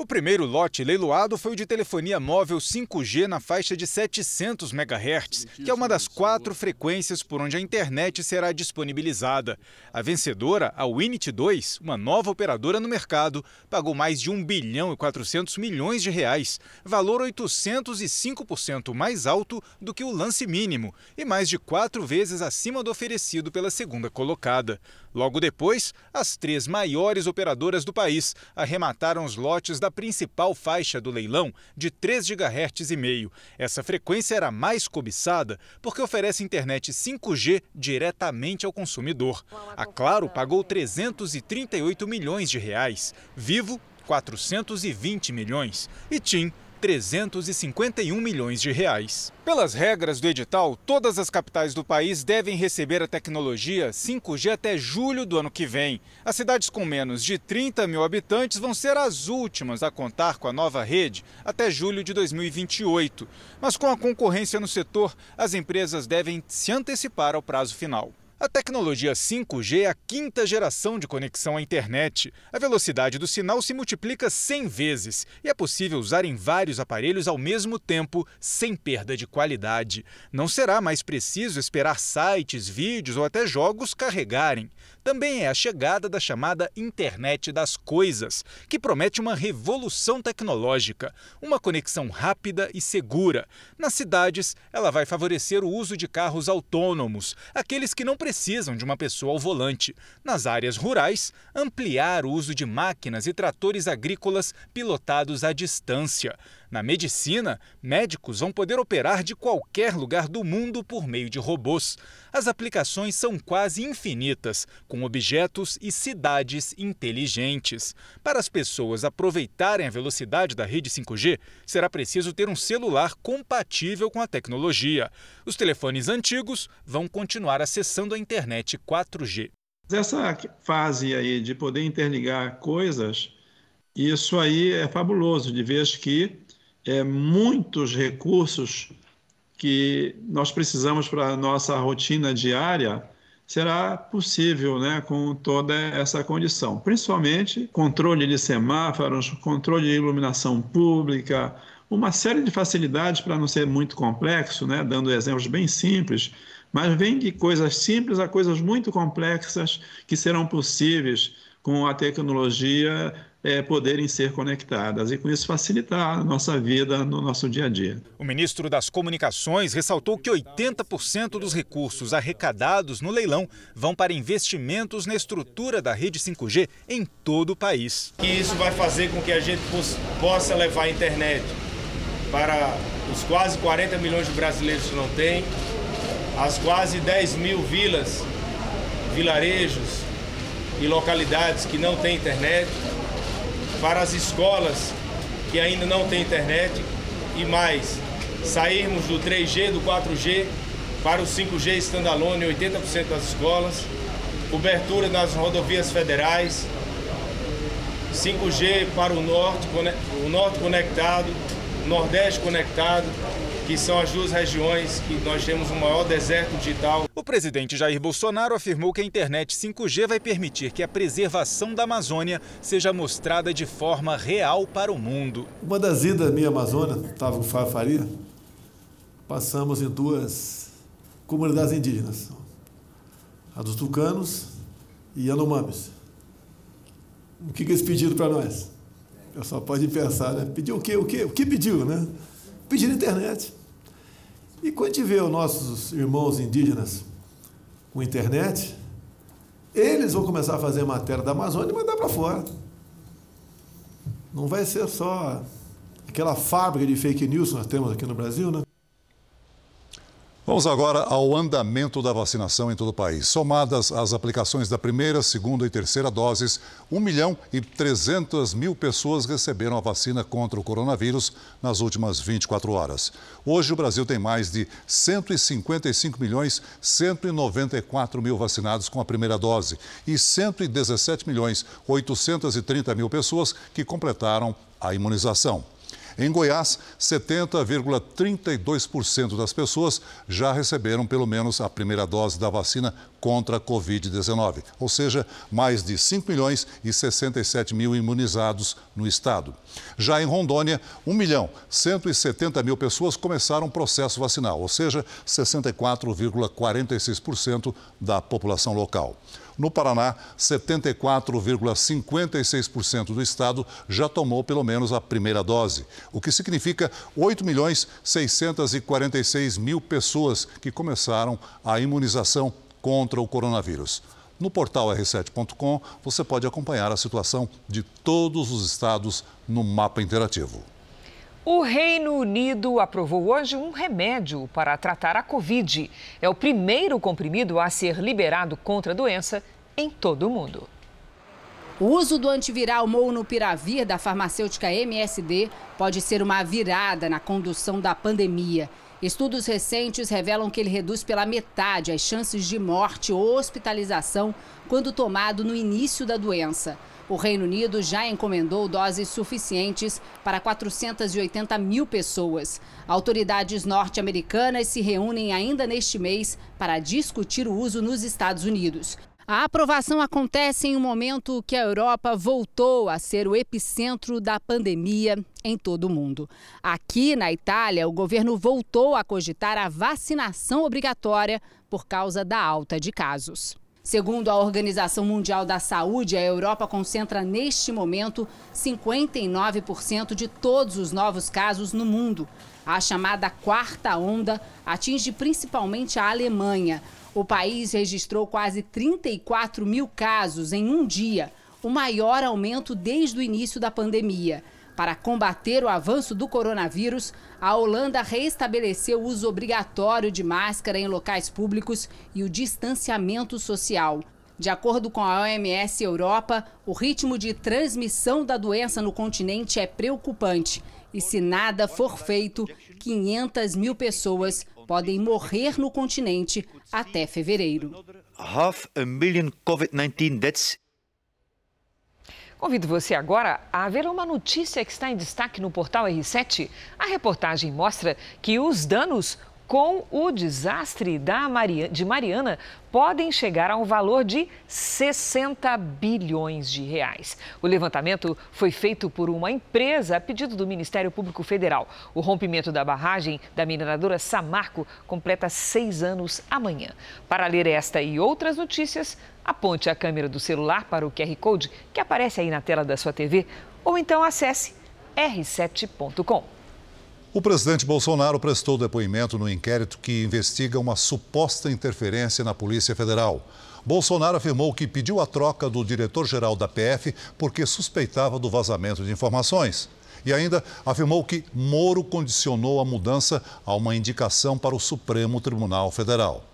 O primeiro lote leiloado foi o de telefonia móvel 5G na faixa de 700 MHz, que é uma das quatro frequências por onde a internet será disponibilizada. A vencedora, a Winit 2, uma nova operadora no mercado, pagou mais de 1 bilhão e 400 milhões de reais, valor 805% mais alto do que o lance mínimo e mais de quatro vezes acima do oferecido pela segunda colocada. Logo depois, as três maiores operadoras do país arremataram os lotes da principal faixa do leilão, de 3 GHz e meio. Essa frequência era mais cobiçada porque oferece internet 5G diretamente ao consumidor. A Claro pagou 338 milhões de reais, Vivo 420 milhões e TIM 351 milhões de reais. Pelas regras do edital, todas as capitais do país devem receber a tecnologia 5G até julho do ano que vem. As cidades com menos de 30 mil habitantes vão ser as últimas a contar com a nova rede até julho de 2028. Mas com a concorrência no setor, as empresas devem se antecipar ao prazo final. A tecnologia 5G é a quinta geração de conexão à internet. A velocidade do sinal se multiplica 100 vezes e é possível usar em vários aparelhos ao mesmo tempo, sem perda de qualidade. Não será mais preciso esperar sites, vídeos ou até jogos carregarem. Também é a chegada da chamada Internet das Coisas, que promete uma revolução tecnológica, uma conexão rápida e segura. Nas cidades, ela vai favorecer o uso de carros autônomos, aqueles que não precisam precisam de uma pessoa ao volante. Nas áreas rurais, ampliar o uso de máquinas e tratores agrícolas pilotados à distância. Na medicina, médicos vão poder operar de qualquer lugar do mundo por meio de robôs. As aplicações são quase infinitas, com objetos e cidades inteligentes. Para as pessoas aproveitarem a velocidade da rede 5G, será preciso ter um celular compatível com a tecnologia. Os telefones antigos vão continuar acessando a internet 4G. Essa fase aí de poder interligar coisas, isso aí é fabuloso, de vez que é, muitos recursos que nós precisamos para a nossa rotina diária será possível né, com toda essa condição. Principalmente controle de semáforos, controle de iluminação pública, uma série de facilidades para não ser muito complexo, né, dando exemplos bem simples, mas vem de coisas simples a coisas muito complexas que serão possíveis com a tecnologia é, poderem ser conectadas e com isso facilitar a nossa vida no nosso dia a dia. O ministro das Comunicações ressaltou que 80% dos recursos arrecadados no leilão vão para investimentos na estrutura da rede 5G em todo o país. E isso vai fazer com que a gente possa levar a internet para os quase 40 milhões de brasileiros que não têm, as quase 10 mil vilas, vilarejos e localidades que não têm internet para as escolas que ainda não têm internet e mais, sairmos do 3G, do 4G para o 5G standalone em 80% das escolas, cobertura nas rodovias federais, 5G para o norte, o norte conectado, o nordeste conectado, que são as duas regiões que nós temos o maior deserto digital. O presidente Jair Bolsonaro afirmou que a internet 5G vai permitir que a preservação da Amazônia seja mostrada de forma real para o mundo. Uma das idas minha Amazônia, estava com Fábio Faria, passamos em duas comunidades indígenas, a dos tucanos e Yanomamis. O que, que eles pediram para nós? O pessoal pode pensar, né? Pediu o quê? O quê? O que pediu, né? Pediram internet. E quando a gente vê os nossos irmãos indígenas com internet, eles vão começar a fazer matéria da Amazônia e mandar para fora. Não vai ser só aquela fábrica de fake news que nós temos aqui no Brasil, né? Vamos agora ao andamento da vacinação em todo o país. Somadas as aplicações da primeira, segunda e terceira doses, 1 milhão e 300 mil pessoas receberam a vacina contra o coronavírus nas últimas 24 horas. Hoje, o Brasil tem mais de 155 milhões 194 mil vacinados com a primeira dose e 117 milhões 830 mil pessoas que completaram a imunização. Em Goiás, 70,32% das pessoas já receberam pelo menos a primeira dose da vacina contra a Covid-19, ou seja, mais de 5 milhões e 67 mil imunizados no estado. Já em Rondônia, 1 milhão 170 mil pessoas começaram o processo vacinal, ou seja, 64,46% da população local. No Paraná, 74,56% do estado já tomou pelo menos a primeira dose, o que significa 8 milhões 646 mil pessoas que começaram a imunização contra o coronavírus. No portal r7.com você pode acompanhar a situação de todos os estados no mapa interativo. O Reino Unido aprovou hoje um remédio para tratar a Covid. É o primeiro comprimido a ser liberado contra a doença em todo o mundo. O uso do antiviral Molnupiravir da farmacêutica MSD pode ser uma virada na condução da pandemia. Estudos recentes revelam que ele reduz pela metade as chances de morte ou hospitalização quando tomado no início da doença. O Reino Unido já encomendou doses suficientes para 480 mil pessoas. Autoridades norte-americanas se reúnem ainda neste mês para discutir o uso nos Estados Unidos. A aprovação acontece em um momento que a Europa voltou a ser o epicentro da pandemia em todo o mundo. Aqui na Itália, o governo voltou a cogitar a vacinação obrigatória por causa da alta de casos. Segundo a Organização Mundial da Saúde, a Europa concentra neste momento 59% de todos os novos casos no mundo. A chamada quarta onda atinge principalmente a Alemanha. O país registrou quase 34 mil casos em um dia, o maior aumento desde o início da pandemia. Para combater o avanço do coronavírus, a Holanda reestabeleceu o uso obrigatório de máscara em locais públicos e o distanciamento social. De acordo com a OMS Europa, o ritmo de transmissão da doença no continente é preocupante. E se nada for feito, 500 mil pessoas podem morrer no continente até fevereiro. Half a million COVID-19 deaths Convido você agora a ver uma notícia que está em destaque no portal R7. A reportagem mostra que os danos com o desastre da de Mariana podem chegar a um valor de 60 bilhões de reais. O levantamento foi feito por uma empresa a pedido do Ministério Público Federal. O rompimento da barragem da mineradora Samarco completa seis anos amanhã. Para ler esta e outras notícias, aponte a câmera do celular para o QR Code que aparece aí na tela da sua TV ou então acesse r7.com. O presidente Bolsonaro prestou depoimento no inquérito que investiga uma suposta interferência na Polícia Federal. Bolsonaro afirmou que pediu a troca do diretor-geral da PF porque suspeitava do vazamento de informações. E ainda afirmou que Moro condicionou a mudança a uma indicação para o Supremo Tribunal Federal.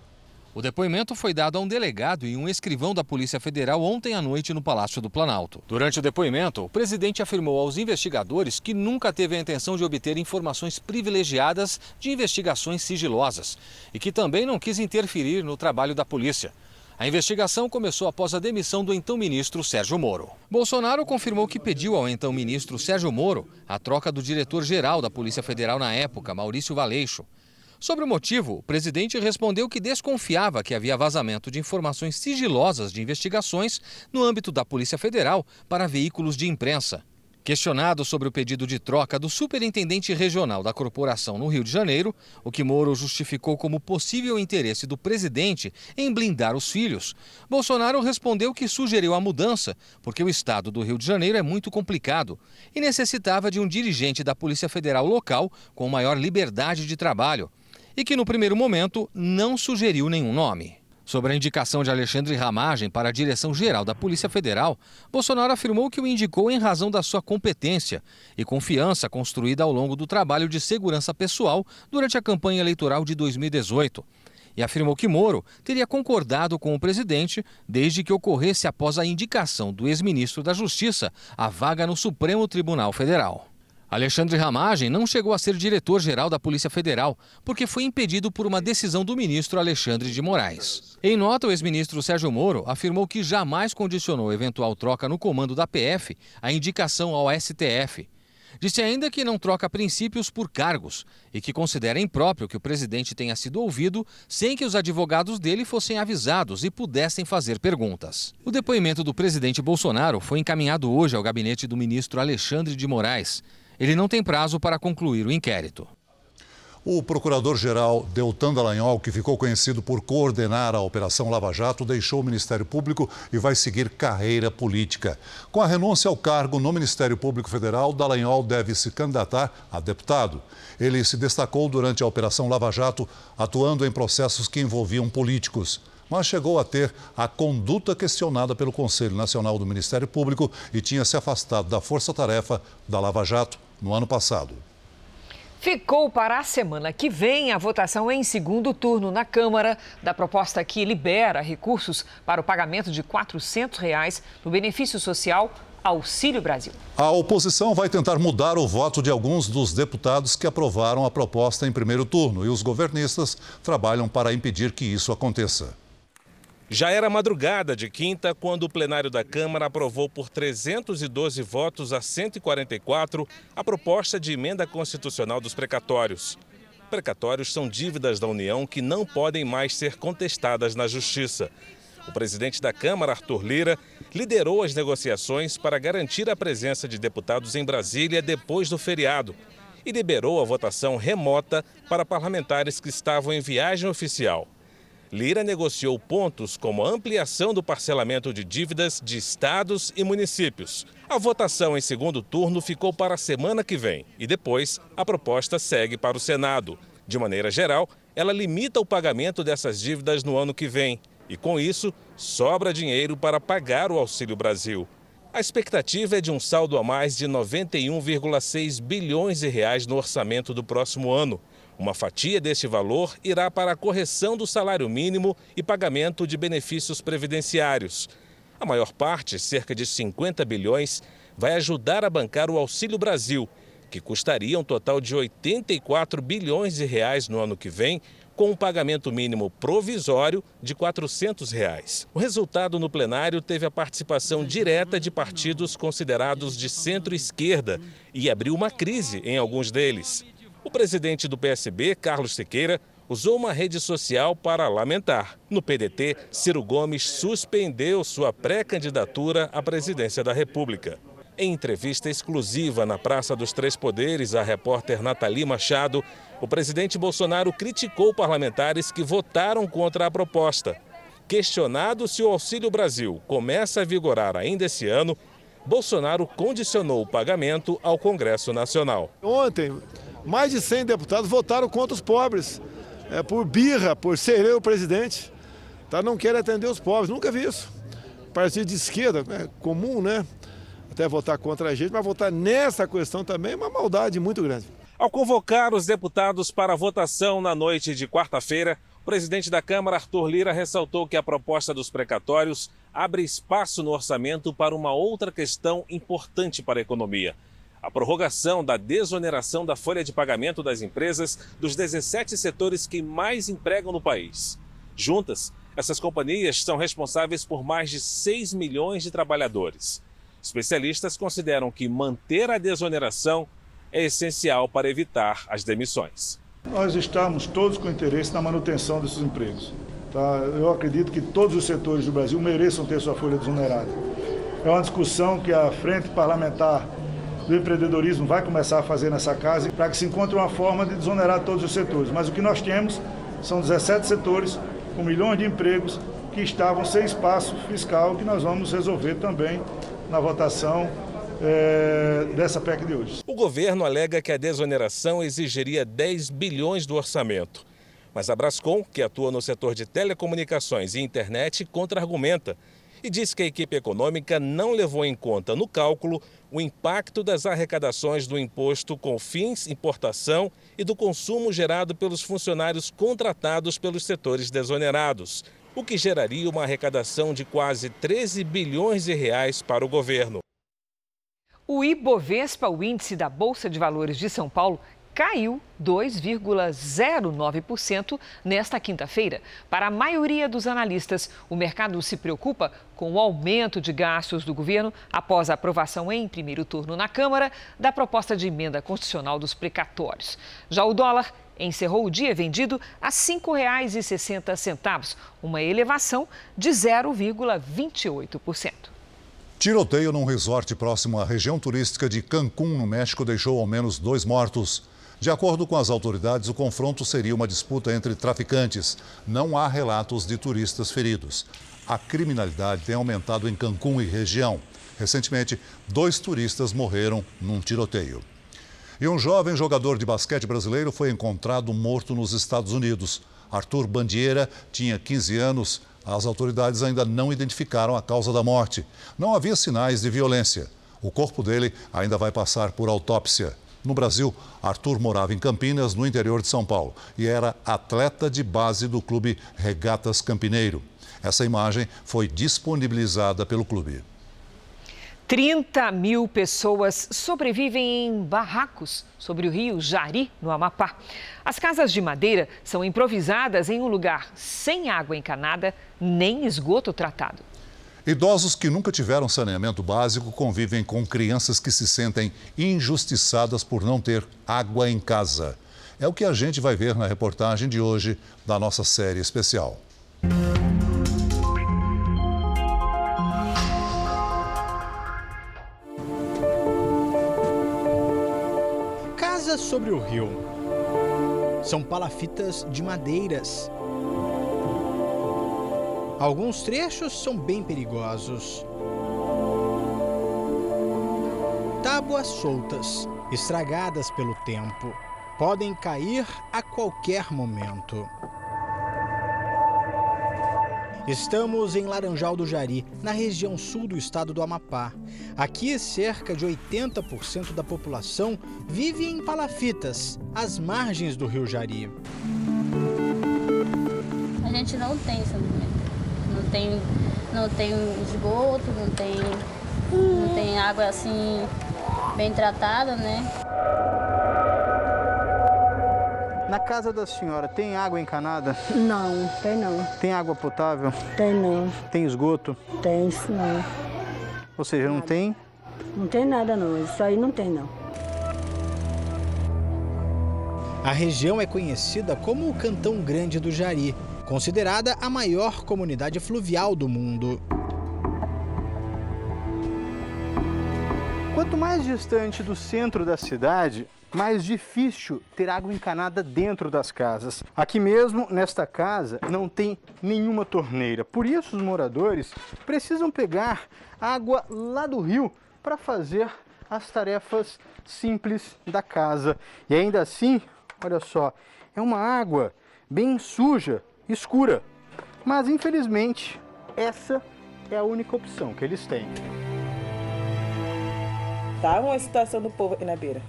O depoimento foi dado a um delegado e um escrivão da Polícia Federal ontem à noite no Palácio do Planalto. Durante o depoimento, o presidente afirmou aos investigadores que nunca teve a intenção de obter informações privilegiadas de investigações sigilosas e que também não quis interferir no trabalho da polícia. A investigação começou após a demissão do então ministro Sérgio Moro. Bolsonaro confirmou que pediu ao então ministro Sérgio Moro a troca do diretor-geral da Polícia Federal na época, Maurício Valeixo. Sobre o motivo, o presidente respondeu que desconfiava que havia vazamento de informações sigilosas de investigações no âmbito da Polícia Federal para veículos de imprensa. Questionado sobre o pedido de troca do superintendente regional da corporação no Rio de Janeiro, o que Moro justificou como possível interesse do presidente em blindar os filhos, Bolsonaro respondeu que sugeriu a mudança porque o estado do Rio de Janeiro é muito complicado e necessitava de um dirigente da Polícia Federal local com maior liberdade de trabalho e que, no primeiro momento, não sugeriu nenhum nome. Sobre a indicação de Alexandre Ramagem para a direção-geral da Polícia Federal, Bolsonaro afirmou que o indicou em razão da sua competência e confiança construída ao longo do trabalho de segurança pessoal durante a campanha eleitoral de 2018. E afirmou que Moro teria concordado com o presidente desde que ocorresse após a indicação do ex-ministro da Justiça à vaga no Supremo Tribunal Federal. Alexandre Ramagem não chegou a ser diretor-geral da Polícia Federal, porque foi impedido por uma decisão do ministro Alexandre de Moraes. Em nota, o ex-ministro Sérgio Moro afirmou que jamais condicionou eventual troca no comando da PF à indicação ao STF. Disse ainda que não troca princípios por cargos e que considera impróprio que o presidente tenha sido ouvido sem que os advogados dele fossem avisados e pudessem fazer perguntas. O depoimento do presidente Bolsonaro foi encaminhado hoje ao gabinete do ministro Alexandre de Moraes. Ele não tem prazo para concluir o inquérito. O procurador-geral Deltan Dallagnol, que ficou conhecido por coordenar a Operação Lava Jato, deixou o Ministério Público e vai seguir carreira política. Com a renúncia ao cargo no Ministério Público Federal, Dallagnol deve se candidatar a deputado. Ele se destacou durante a Operação Lava Jato, atuando em processos que envolviam políticos mas chegou a ter a conduta questionada pelo Conselho Nacional do Ministério Público e tinha se afastado da força-tarefa da Lava Jato no ano passado. Ficou para a semana que vem a votação em segundo turno na Câmara da proposta que libera recursos para o pagamento de 400 reais no benefício social Auxílio Brasil. A oposição vai tentar mudar o voto de alguns dos deputados que aprovaram a proposta em primeiro turno e os governistas trabalham para impedir que isso aconteça. Já era madrugada de quinta quando o plenário da Câmara aprovou por 312 votos a 144 a proposta de emenda constitucional dos precatórios. Precatórios são dívidas da União que não podem mais ser contestadas na Justiça. O presidente da Câmara, Arthur Lira, liderou as negociações para garantir a presença de deputados em Brasília depois do feriado e liberou a votação remota para parlamentares que estavam em viagem oficial. Lira negociou pontos como a ampliação do parcelamento de dívidas de estados e municípios. A votação em segundo turno ficou para a semana que vem e depois a proposta segue para o Senado. De maneira geral, ela limita o pagamento dessas dívidas no ano que vem e, com isso, sobra dinheiro para pagar o Auxílio Brasil. A expectativa é de um saldo a mais de 91,6 bilhões de reais no orçamento do próximo ano. Uma fatia deste valor irá para a correção do salário mínimo e pagamento de benefícios previdenciários. A maior parte, cerca de 50 bilhões, vai ajudar a bancar o Auxílio Brasil, que custaria um total de 84 bilhões de reais no ano que vem, com um pagamento mínimo provisório de 400 reais. O resultado no plenário teve a participação direta de partidos considerados de centro-esquerda e abriu uma crise em alguns deles. O presidente do PSB, Carlos Siqueira, usou uma rede social para lamentar. No PDT, Ciro Gomes suspendeu sua pré-candidatura à presidência da República. Em entrevista exclusiva na Praça dos Três Poderes à repórter Nathalie Machado, o presidente Bolsonaro criticou parlamentares que votaram contra a proposta. Questionado se o Auxílio Brasil começa a vigorar ainda esse ano, Bolsonaro condicionou o pagamento ao Congresso Nacional. Ontem, mais de 100 deputados votaram contra os pobres, é, por birra, por ser eu o presidente. Tá? Não querem atender os pobres, nunca vi isso. Partido de esquerda, é comum, né? Até votar contra a gente, mas votar nessa questão também é uma maldade muito grande. Ao convocar os deputados para a votação na noite de quarta-feira, o presidente da Câmara, Arthur Lira, ressaltou que a proposta dos precatórios abre espaço no orçamento para uma outra questão importante para a economia a prorrogação da desoneração da folha de pagamento das empresas dos 17 setores que mais empregam no país. Juntas, essas companhias são responsáveis por mais de 6 milhões de trabalhadores. Especialistas consideram que manter a desoneração é essencial para evitar as demissões. Nós estamos todos com interesse na manutenção desses empregos. Tá? Eu acredito que todos os setores do Brasil mereçam ter sua folha desonerada. É uma discussão que a Frente Parlamentar do empreendedorismo vai começar a fazer nessa casa para que se encontre uma forma de desonerar todos os setores. Mas o que nós temos são 17 setores com milhões de empregos que estavam sem espaço fiscal que nós vamos resolver também na votação é, dessa PEC de hoje. O governo alega que a desoneração exigiria 10 bilhões do orçamento. Mas a Brascom, que atua no setor de telecomunicações e internet, contra-argumenta e diz que a equipe econômica não levou em conta no cálculo o impacto das arrecadações do imposto com fins importação e do consumo gerado pelos funcionários contratados pelos setores desonerados, o que geraria uma arrecadação de quase 13 bilhões de reais para o governo. O Ibovespa, o índice da Bolsa de Valores de São Paulo, caiu 2,09% nesta quinta-feira. Para a maioria dos analistas, o mercado se preocupa com o aumento de gastos do governo após a aprovação em primeiro turno na Câmara da proposta de emenda constitucional dos precatórios. Já o dólar encerrou o dia vendido a R$ 5,60, uma elevação de 0,28%. Tiroteio num resort próximo à região turística de Cancún, no México, deixou ao menos dois mortos. De acordo com as autoridades, o confronto seria uma disputa entre traficantes. Não há relatos de turistas feridos. A criminalidade tem aumentado em Cancún e região. Recentemente, dois turistas morreram num tiroteio. E um jovem jogador de basquete brasileiro foi encontrado morto nos Estados Unidos. Arthur Bandieira tinha 15 anos. As autoridades ainda não identificaram a causa da morte. Não havia sinais de violência. O corpo dele ainda vai passar por autópsia. No Brasil, Arthur morava em Campinas, no interior de São Paulo, e era atleta de base do clube Regatas Campineiro. Essa imagem foi disponibilizada pelo clube. 30 mil pessoas sobrevivem em barracos sobre o rio Jari, no Amapá. As casas de madeira são improvisadas em um lugar sem água encanada nem esgoto tratado. Idosos que nunca tiveram saneamento básico convivem com crianças que se sentem injustiçadas por não ter água em casa. É o que a gente vai ver na reportagem de hoje da nossa série especial. Casas sobre o rio. São palafitas de madeiras. Alguns trechos são bem perigosos. Tábuas soltas, estragadas pelo tempo, podem cair a qualquer momento. Estamos em Laranjal do Jari, na região sul do estado do Amapá. Aqui, cerca de 80% da população vive em palafitas, às margens do rio Jari. A gente não tem saneamento. Não tem, não tem esgoto, não tem, não tem água assim bem tratada, né? Na casa da senhora tem água encanada? Não, tem não. Tem água potável? Tem não. Tem esgoto? Tem isso não. Ou seja, não tem? Não tem nada não, isso aí não tem não. A região é conhecida como o Cantão Grande do Jari, considerada a maior comunidade fluvial do mundo. Quanto mais distante do centro da cidade, mais difícil ter água encanada dentro das casas. Aqui mesmo, nesta casa, não tem nenhuma torneira. Por isso, os moradores precisam pegar água lá do rio para fazer as tarefas simples da casa. E ainda assim, olha só, é uma água bem suja, escura. Mas infelizmente, essa é a única opção que eles têm. Tá uma situação do povo aqui na beira.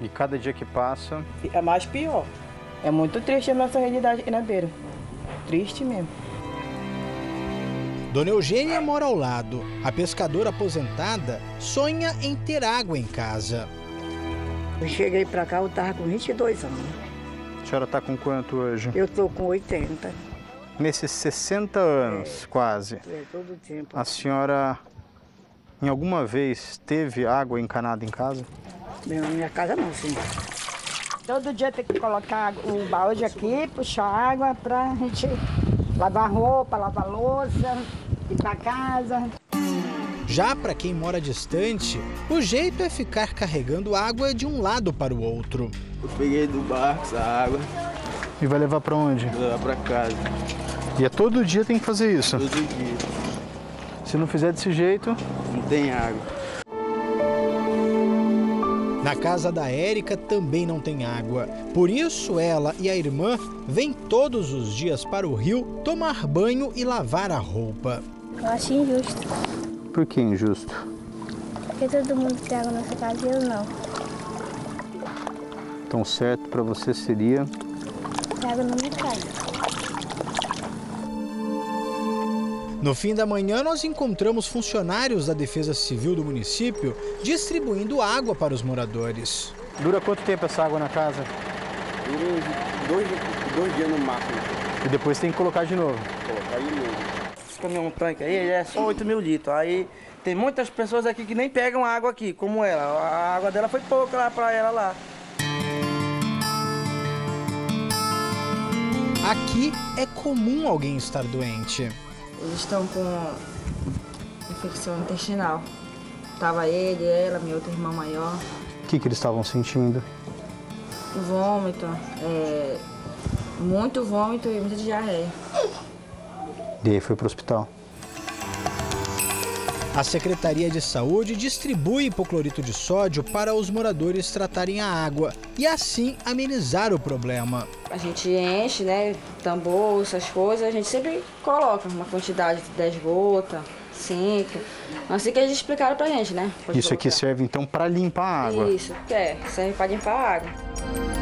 E cada dia que passa. É mais pior. É muito triste a nossa realidade aqui na beira. Triste mesmo. Dona Eugênia mora ao lado. A pescadora aposentada sonha em ter água em casa. Eu cheguei pra cá, eu tava com 22 anos. A senhora está com quanto hoje? Eu tô com 80. Nesses 60 anos, quase. É, todo tempo. A senhora, em alguma vez, teve água encanada em casa? Não, na minha casa não, sim. Todo dia tem que colocar o balde aqui, puxar água pra gente lavar roupa, lavar louça, ir pra casa. Já para quem mora distante, o jeito é ficar carregando água de um lado para o outro. Eu peguei do barco essa água. E vai levar para onde? Vou levar para casa. E é todo dia tem que fazer isso? Todo dia. Se não fizer desse jeito... Não tem água. Na casa da Érica também não tem água. Por isso, ela e a irmã vêm todos os dias para o rio tomar banho e lavar a roupa. Eu acho injusto. Por que injusto? Porque todo mundo tem água nessa casa e eu não. Então, certo para você seria. A água não me cai. No fim da manhã, nós encontramos funcionários da Defesa Civil do município distribuindo água para os moradores. Dura quanto tempo essa água na casa? Dura dois, dois dias no máximo. E depois tem que colocar de novo? Colocar de novo. Caminhão tanque aí ele é só 8 mil litros. Aí tem muitas pessoas aqui que nem pegam água aqui, como ela. A água dela foi pouca lá para ela lá. Aqui é comum alguém estar doente. Eles estão com infecção intestinal. Tava ele, ela, minha outra irmã maior. O que, que eles estavam sentindo? Vômito, é, muito vômito e muita diarreia. E aí foi para o hospital. A Secretaria de Saúde distribui hipoclorito de sódio para os moradores tratarem a água e assim amenizar o problema. A gente enche, né, tambor, essas coisas, a gente sempre coloca uma quantidade de 10 gotas, 5. Assim que eles explicaram pra gente, né? Pode Isso colocar. aqui serve então para limpar a água? Isso, é, serve para limpar a água.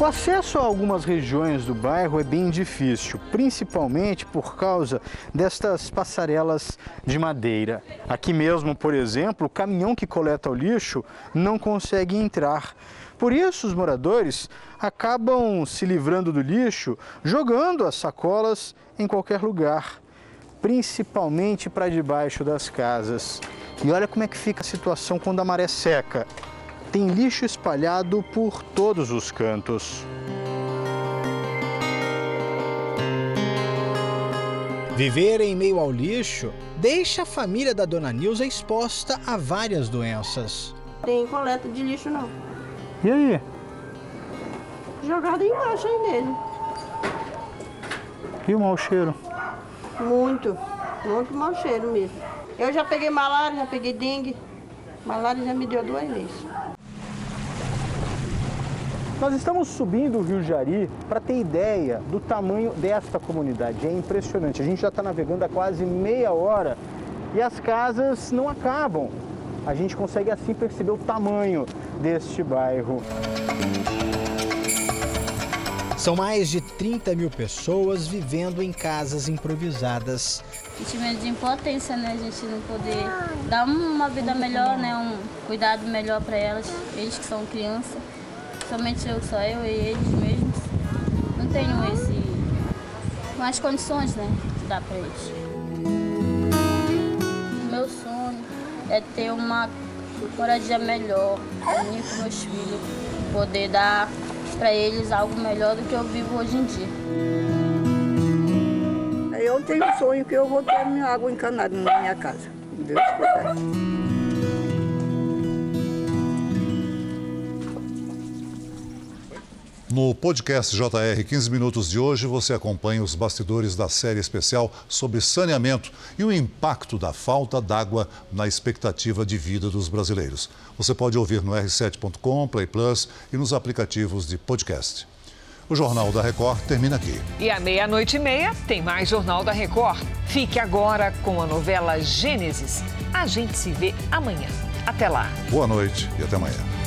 O acesso a algumas regiões do bairro é bem difícil, principalmente por causa destas passarelas de madeira. Aqui mesmo, por exemplo, o caminhão que coleta o lixo não consegue entrar. Por isso, os moradores acabam se livrando do lixo jogando as sacolas em qualquer lugar, principalmente para debaixo das casas. E olha como é que fica a situação quando a maré seca tem lixo espalhado por todos os cantos. Viver em meio ao lixo deixa a família da dona Nilza exposta a várias doenças. Tem coleta de lixo não. E aí? Jogado embaixo aí nele. E o mau cheiro? Muito, muito mau cheiro mesmo. Eu já peguei malária, já peguei dengue. Malária já me deu duas vezes. Nós estamos subindo o Rio Jari para ter ideia do tamanho desta comunidade. É impressionante. A gente já está navegando há quase meia hora e as casas não acabam. A gente consegue assim perceber o tamanho deste bairro. São mais de 30 mil pessoas vivendo em casas improvisadas. Sentimento de impotência, né? A gente não poder dar uma vida melhor, né? Um cuidado melhor para elas, eles que são crianças somente eu, só eu e eles mesmos, não tenho esse, mais condições, né, de dar para eles. Meu sonho é ter uma moradia melhor, unir com meus filhos, poder dar para eles algo melhor do que eu vivo hoje em dia. Eu tenho um sonho que eu vou ter minha água encanada na minha casa. Deus quiser. No podcast JR 15 Minutos de hoje, você acompanha os bastidores da série especial sobre saneamento e o impacto da falta d'água na expectativa de vida dos brasileiros. Você pode ouvir no r7.com, Play Plus e nos aplicativos de podcast. O Jornal da Record termina aqui. E à meia-noite e meia tem mais Jornal da Record. Fique agora com a novela Gênesis. A gente se vê amanhã. Até lá. Boa noite e até amanhã.